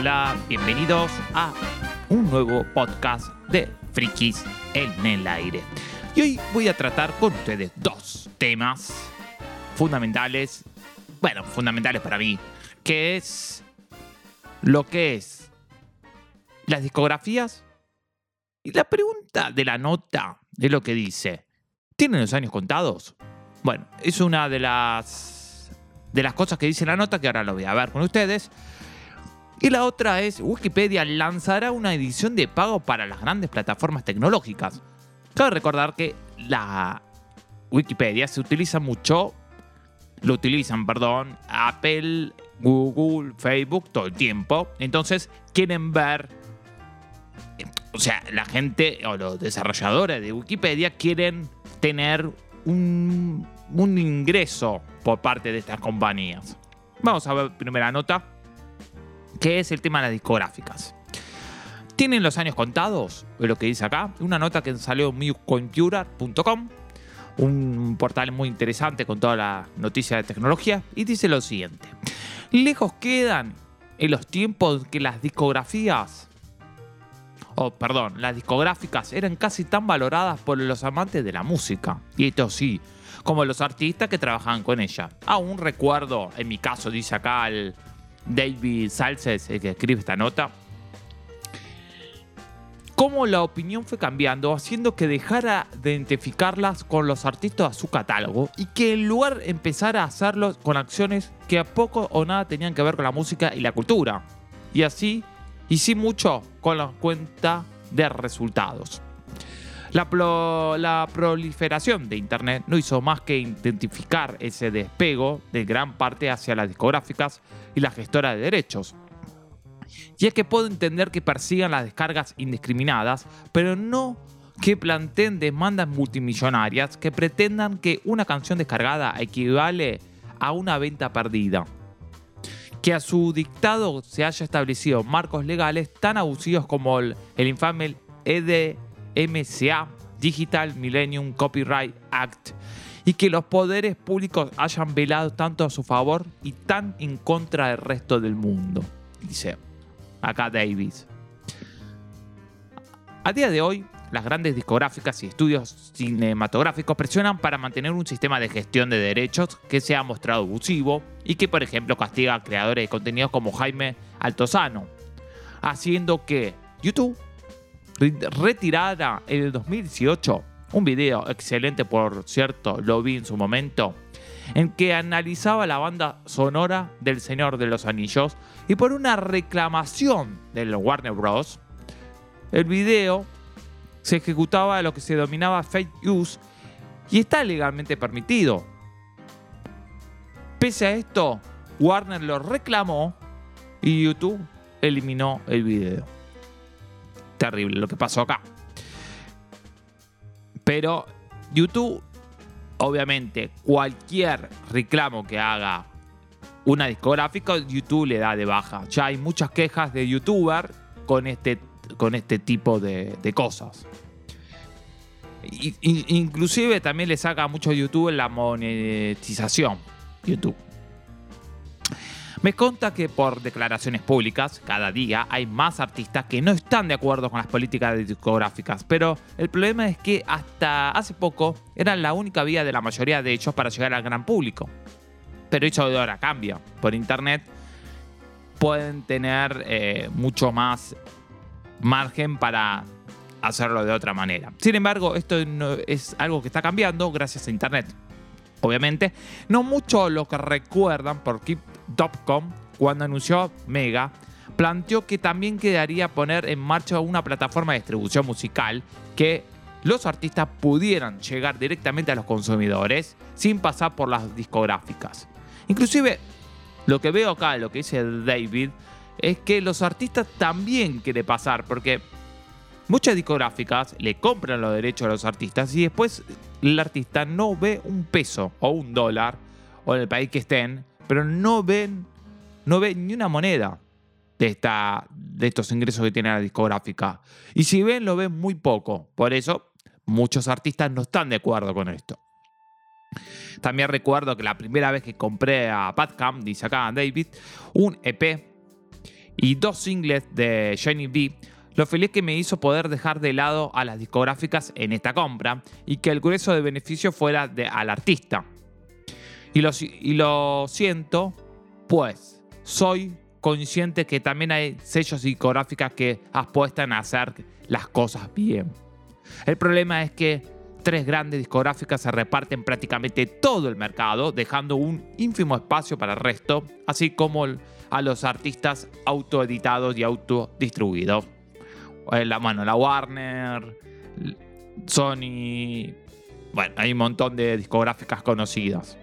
Hola, bienvenidos a un nuevo podcast de Frikis en el aire. Y hoy voy a tratar con ustedes dos temas fundamentales, bueno, fundamentales para mí, que es lo que es las discografías y la pregunta de la nota de lo que dice, ¿tienen los años contados? Bueno, es una de las de las cosas que dice la nota que ahora lo voy a ver con ustedes. Y la otra es, Wikipedia lanzará una edición de pago para las grandes plataformas tecnológicas. Cabe recordar que la Wikipedia se utiliza mucho, lo utilizan, perdón, Apple, Google, Facebook todo el tiempo. Entonces quieren ver, o sea, la gente o los desarrolladores de Wikipedia quieren tener un, un ingreso por parte de estas compañías. Vamos a ver primera nota que es el tema de las discográficas. ¿Tienen los años contados? Lo que dice acá. Una nota que salió en mewcomputer.com, un portal muy interesante con toda la noticia de tecnología, y dice lo siguiente. Lejos quedan en los tiempos que las discografías, oh, perdón, las discográficas eran casi tan valoradas por los amantes de la música. Y esto sí, como los artistas que trabajaban con ella. Aún recuerdo, en mi caso, dice acá el David Salces, el que escribe esta nota, cómo la opinión fue cambiando, haciendo que dejara de identificarlas con los artistas a su catálogo y que en lugar empezara a hacerlo con acciones que a poco o nada tenían que ver con la música y la cultura. Y así, y mucho con la cuenta de resultados. La, la, proliferación de Internet no hizo más que identificar ese despego de gran parte hacia las discográficas y las gestoras de derechos. Y es que puedo entender que persigan las descargas indiscriminadas, pero no que planteen demandas multimillonarias que pretendan que una canción descargada equivale a una venta perdida. Que a su dictado se haya establecido marcos legales tan abusivos como el, el infame EDMCA, Digital Millennium Copyright Act, y que los poderes públicos hayan velado tanto a su favor y tan en contra del resto del mundo. Dice acá Davis. A día de hoy, las grandes discográficas y estudios cinematográficos presionan para mantener un sistema de gestión de derechos que se ha mostrado abusivo y que, por ejemplo, castiga a creadores de contenidos como Jaime Altozano, haciendo que YouTube retirara en el 2018 un video excelente, por cierto, lo vi en su momento, en que analizaba la banda sonora del Señor de los Anillos y por una reclamación del Warner Bros. El video se ejecutaba lo que se denominaba fake use y está legalmente permitido. Pese a esto, Warner lo reclamó y YouTube eliminó el video. Terrible lo que pasó acá. Pero YouTube, obviamente, cualquier reclamo que haga una discográfica, YouTube le da de baja. Ya hay muchas quejas de youtuber con este, con este tipo de, cosas. inclusive también le saca a muchos YouTube la monetización. YouTube. Me conta que por declaraciones públicas, cada día hay más artistas que no están de acuerdo con las políticas discográficas, pero el problema es que hasta hace poco eran la única vía de la mayoría de ellos para llegar al gran público. Pero eso de ahora cambia. Por internet pueden tener eh, mucho más margen para hacerlo de otra manera. Sin embargo, esto es algo que está cambiando gracias a internet obviamente. No mucho lo que recuerdan por Keep.com cuando anunció Mega, planteó que también quedaría poner en marcha una plataforma de distribución musical que los artistas pudieran llegar directamente a los consumidores sin pasar por las discográficas. Inclusive, lo que veo acá, lo que dice David, es que los artistas también quieren pasar, porque muchas discográficas le compran los derechos a los artistas y después el artista no ve un peso o un dólar o en el país que estén, pero no ven, no ve ni una moneda de, esta, de estos ingresos que tiene la discográfica. Y si ven, lo ven muy poco. Por eso, muchos artistas no están de acuerdo con esto. También recuerdo que la primera vez que compré a Padcam, dice acá David, un EP, y dos singles de Jenny B, lo feliz que me hizo poder dejar de lado a las discográficas en esta compra y que el grueso de beneficio fuera de, al artista. Y lo, siento, pues soy consciente que también hay sellos discográficas que apuestan a hacer las cosas bien. El problema es que tres grandes discográficas se reparten prácticamente todo el mercado, dejando un ínfimo espacio para el resto, así como a los artistas autoeditados y autodistribuidos. Eh, la, bueno, la Warner, Sony, bueno, hay un montón de discográficas conocidas.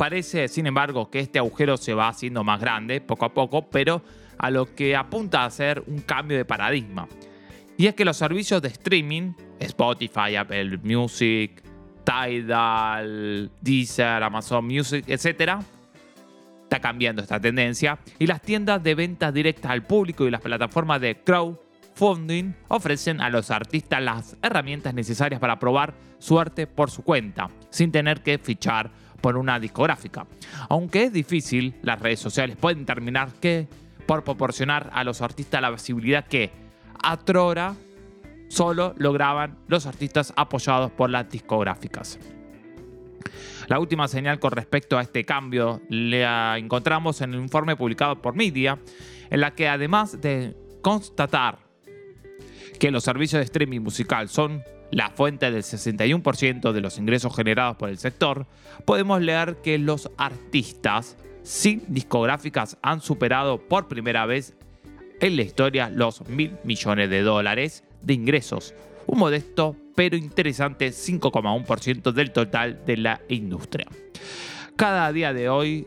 Parece, sin embargo, que este agujero se va haciendo más grande poco a poco, pero a lo que apunta a ser un cambio de paradigma. Y es que los servicios de streaming, Spotify, Apple Music, Tidal, Deezer, Amazon Music, etc., está cambiando esta tendencia. Y las tiendas de ventas directas al público y las plataformas de crowdfunding ofrecen a los artistas las herramientas necesarias para probar suerte por su cuenta, sin tener que fichar por una discográfica. Aunque es difícil, las redes sociales pueden terminar que por proporcionar a los artistas la visibilidad que Atrora solo lograban los artistas apoyados por las discográficas. La última señal con respecto a este cambio la encontramos en el informe publicado por Media, en la que además de constatar que los servicios de streaming musical son la fuente del 61% de los ingresos generados por el sector, podemos leer que los artistas sin discográficas han superado por primera vez en la historia los mil millones de dólares de ingresos, un modesto pero interesante 5,1% del total de la industria. Cada día de hoy,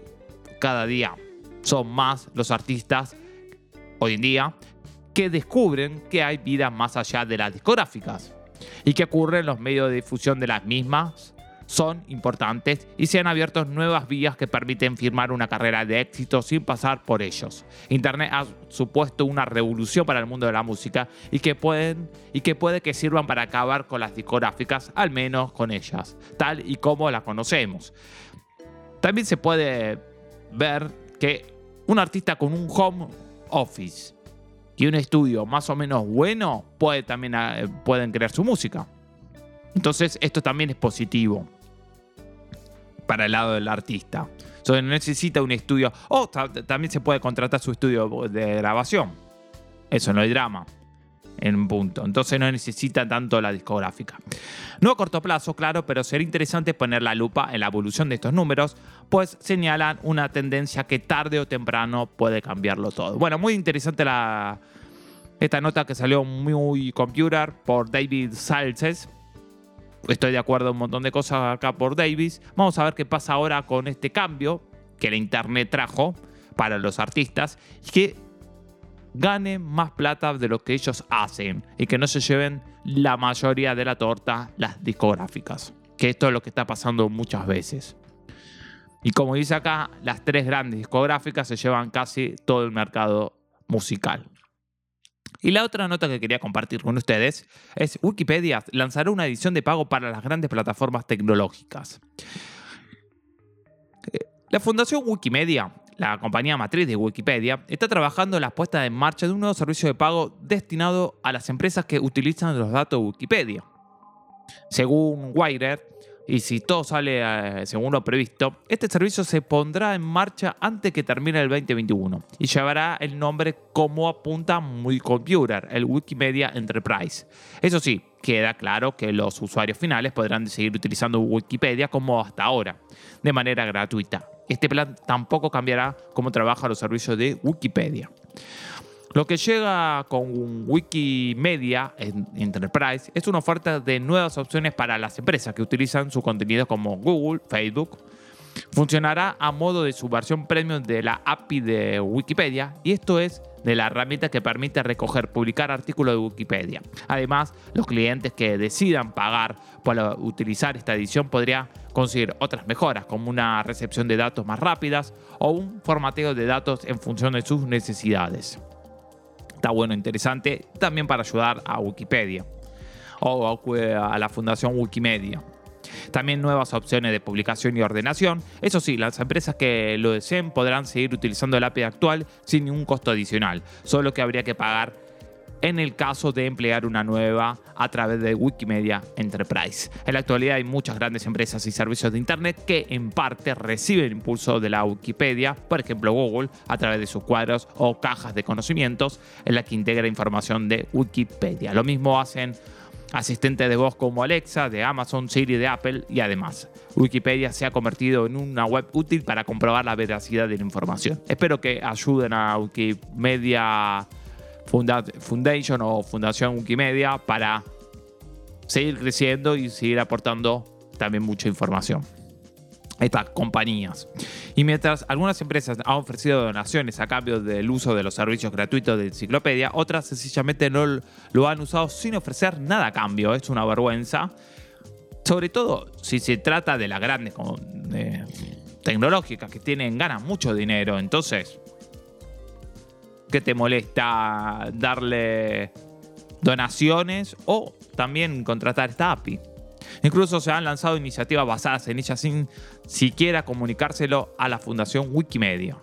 cada día son más los artistas hoy en día que descubren que hay vida más allá de las discográficas y que ocurre en los medios de difusión de las mismas son importantes y se han abierto nuevas vías que permiten firmar una carrera de éxito sin pasar por ellos. Internet ha supuesto una revolución para el mundo de la música y que pueden y que puede que sirvan para acabar con las discográficas, al menos con ellas, tal y como las conocemos. También se puede ver que un artista con un home office y un estudio más o menos bueno puede también eh, pueden crear su música. Entonces esto también es positivo para el lado del artista. no necesita un estudio. O también se puede contratar su estudio de grabación. Eso no hay drama. En un punto. Entonces no necesita tanto la discográfica. No a corto plazo, claro, pero sería interesante poner la lupa en la evolución de estos números, pues señalan una tendencia que tarde o temprano puede cambiarlo todo. Bueno, muy interesante la, esta nota que salió muy computer por David Salces estoy de acuerdo en un montón de cosas acá por Davis. Vamos a ver qué pasa ahora con este cambio que la internet trajo para los artistas y que ganen más plata de lo que ellos hacen y que no se lleven la mayoría de la torta las discográficas. Que esto es lo que está pasando muchas veces. Y como dice acá, las tres grandes discográficas se llevan casi todo el mercado musical. Y la otra nota que quería compartir con ustedes es Wikipedia lanzará una edición de pago para las grandes plataformas tecnológicas. Eh, la Fundación Wikimedia, la compañía matriz de Wikipedia, está trabajando en la puesta en marcha de un nuevo servicio de pago destinado a las empresas que utilizan los datos de Wikipedia. Según Wired, y si todo sale según lo previsto, este servicio se pondrá en marcha antes que termine el 2021 y llevará el nombre como apunta Muy Computer, el Wikimedia Enterprise. Eso sí, queda claro que los usuarios finales podrán seguir utilizando Wikipedia como hasta ahora, de manera gratuita. Este plan tampoco cambiará cómo trabajan los servicios de Wikipedia. Lo que llega con Wikimedia Enterprise es una oferta de nuevas opciones para las empresas que utilizan su contenido como Google, Facebook. Funcionará a modo de su versión premium de la API de Wikipedia y esto es de la herramienta que permite recoger, publicar artículos de Wikipedia. Además, los clientes que decidan pagar por utilizar esta edición podrían conseguir otras mejoras como una recepción de datos más rápidas o un formateo de datos en función de sus necesidades está bueno, interesante, también para ayudar a Wikipedia o a la Fundación Wikimedia. También nuevas opciones de publicación y ordenación. Eso sí, las empresas que lo deseen podrán seguir utilizando el API actual sin ningún costo adicional, solo que habría que pagar en el caso de emplear una nueva a través de Wikimedia Enterprise. En la actualidad hay muchas grandes empresas y servicios de Internet que en parte reciben impulso de la Wikipedia, por ejemplo Google, a través de sus cuadros o cajas de conocimientos en la que integra información de Wikipedia. Lo mismo hacen asistentes de voz como Alexa, de Amazon, Siri, de Apple y además. Wikipedia se ha convertido en una web útil para comprobar la veracidad de la información. Espero que ayuden a Wikimedia Foundation o Fundación Wikimedia para seguir creciendo y seguir aportando también mucha información estas compañías. Y mientras algunas empresas han ofrecido donaciones a cambio del uso de los servicios gratuitos de enciclopedia, otras sencillamente no lo han usado sin ofrecer nada a cambio. Es una vergüenza. Sobre todo si se trata de las grandes tecnológicas que tienen, ganan mucho dinero. Entonces, que te molesta darle donaciones o también contratar esta API. Incluso se han lanzado iniciativas basadas en ella sin siquiera comunicárselo a la Fundación Wikimedia.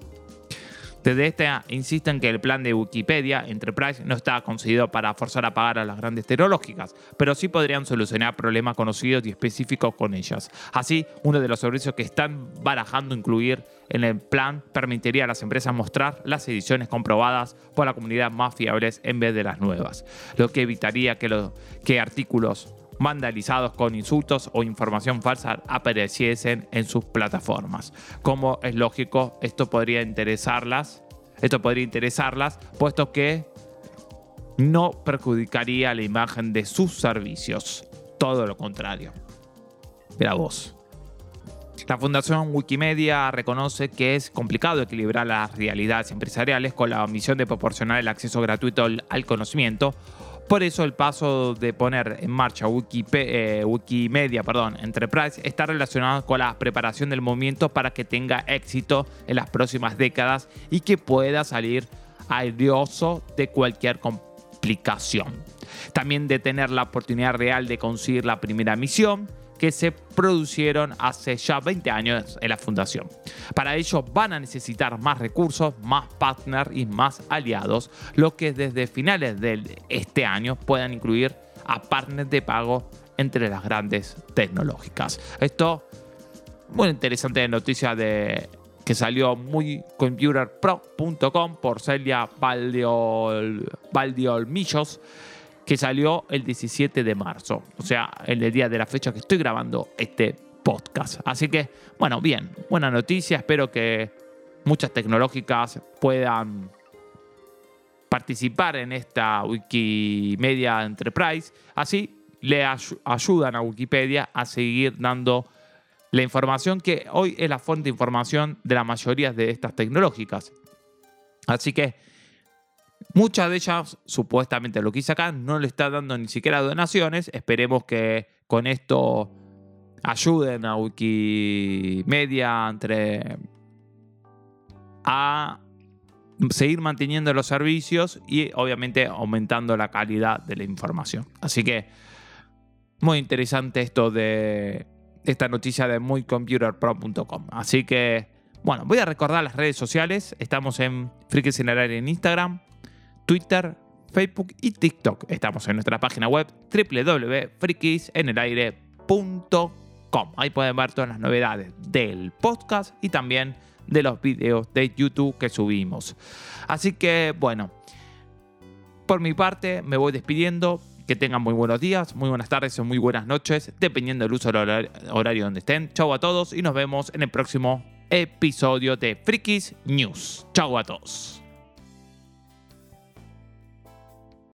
Desde esta insisten que el plan de Wikipedia Enterprise no está conseguido para forzar a pagar a las grandes tecnológicas, pero sí podrían solucionar problemas conocidos y específicos con ellas. Así, uno de los servicios que están barajando incluir en el plan permitiría a las empresas mostrar las ediciones comprobadas por la comunidad más fiables en vez de las nuevas, lo que evitaría que, que artículos vandalizados con insultos o información falsa apareciesen en sus plataformas. Como es lógico, esto podría interesarlas, esto podría interesarlas, puesto que no perjudicaría la imagen de sus servicios. Todo lo contrario. Mira vos. La Fundación Wikimedia reconoce que es complicado equilibrar las realidades empresariales con la misión de proporcionar el acceso gratuito al conocimiento por eso el paso de poner en marcha eh, Wikimedia perdón, Enterprise está relacionado con la preparación del movimiento para que tenga éxito en las próximas décadas y que pueda salir airioso de cualquier complicación. También de tener la oportunidad real de conseguir la primera misión que se producieron hace ya 20 años en la fundación. Para ello van a necesitar más recursos, más partners y más aliados, lo que desde finales de este año puedan incluir a partners de pago entre las grandes tecnológicas. Esto, muy interesante noticia de que salió muy computerpro.com por Celia Valdiol, Valdiolmillos que salió el 17 de marzo, o sea, el día de la fecha que estoy grabando este podcast. Así que, bueno, bien, buena noticia, espero que muchas tecnológicas puedan participar en esta Wikimedia Enterprise, así le ayudan a Wikipedia a seguir dando la información que hoy es la fuente de información de la mayoría de estas tecnológicas. Así que Muchas de ellas, supuestamente lo que hice acá, no le está dando ni siquiera donaciones. Esperemos que con esto ayuden a Wikimedia entre a seguir manteniendo los servicios y obviamente aumentando la calidad de la información. Así que muy interesante esto de esta noticia de muycomputerpro.com. Así que bueno, voy a recordar las redes sociales. Estamos en el aire en Instagram, Twitter, Facebook y TikTok. Estamos en nuestra página web www.frikisenelaire.com. Ahí pueden ver todas las novedades del podcast y también de los videos de YouTube que subimos. Así que bueno, por mi parte me voy despidiendo. Que tengan muy buenos días, muy buenas tardes o muy buenas noches, dependiendo del uso del horario donde estén. Chau a todos y nos vemos en el próximo episodio de Frikis News. Chau a todos.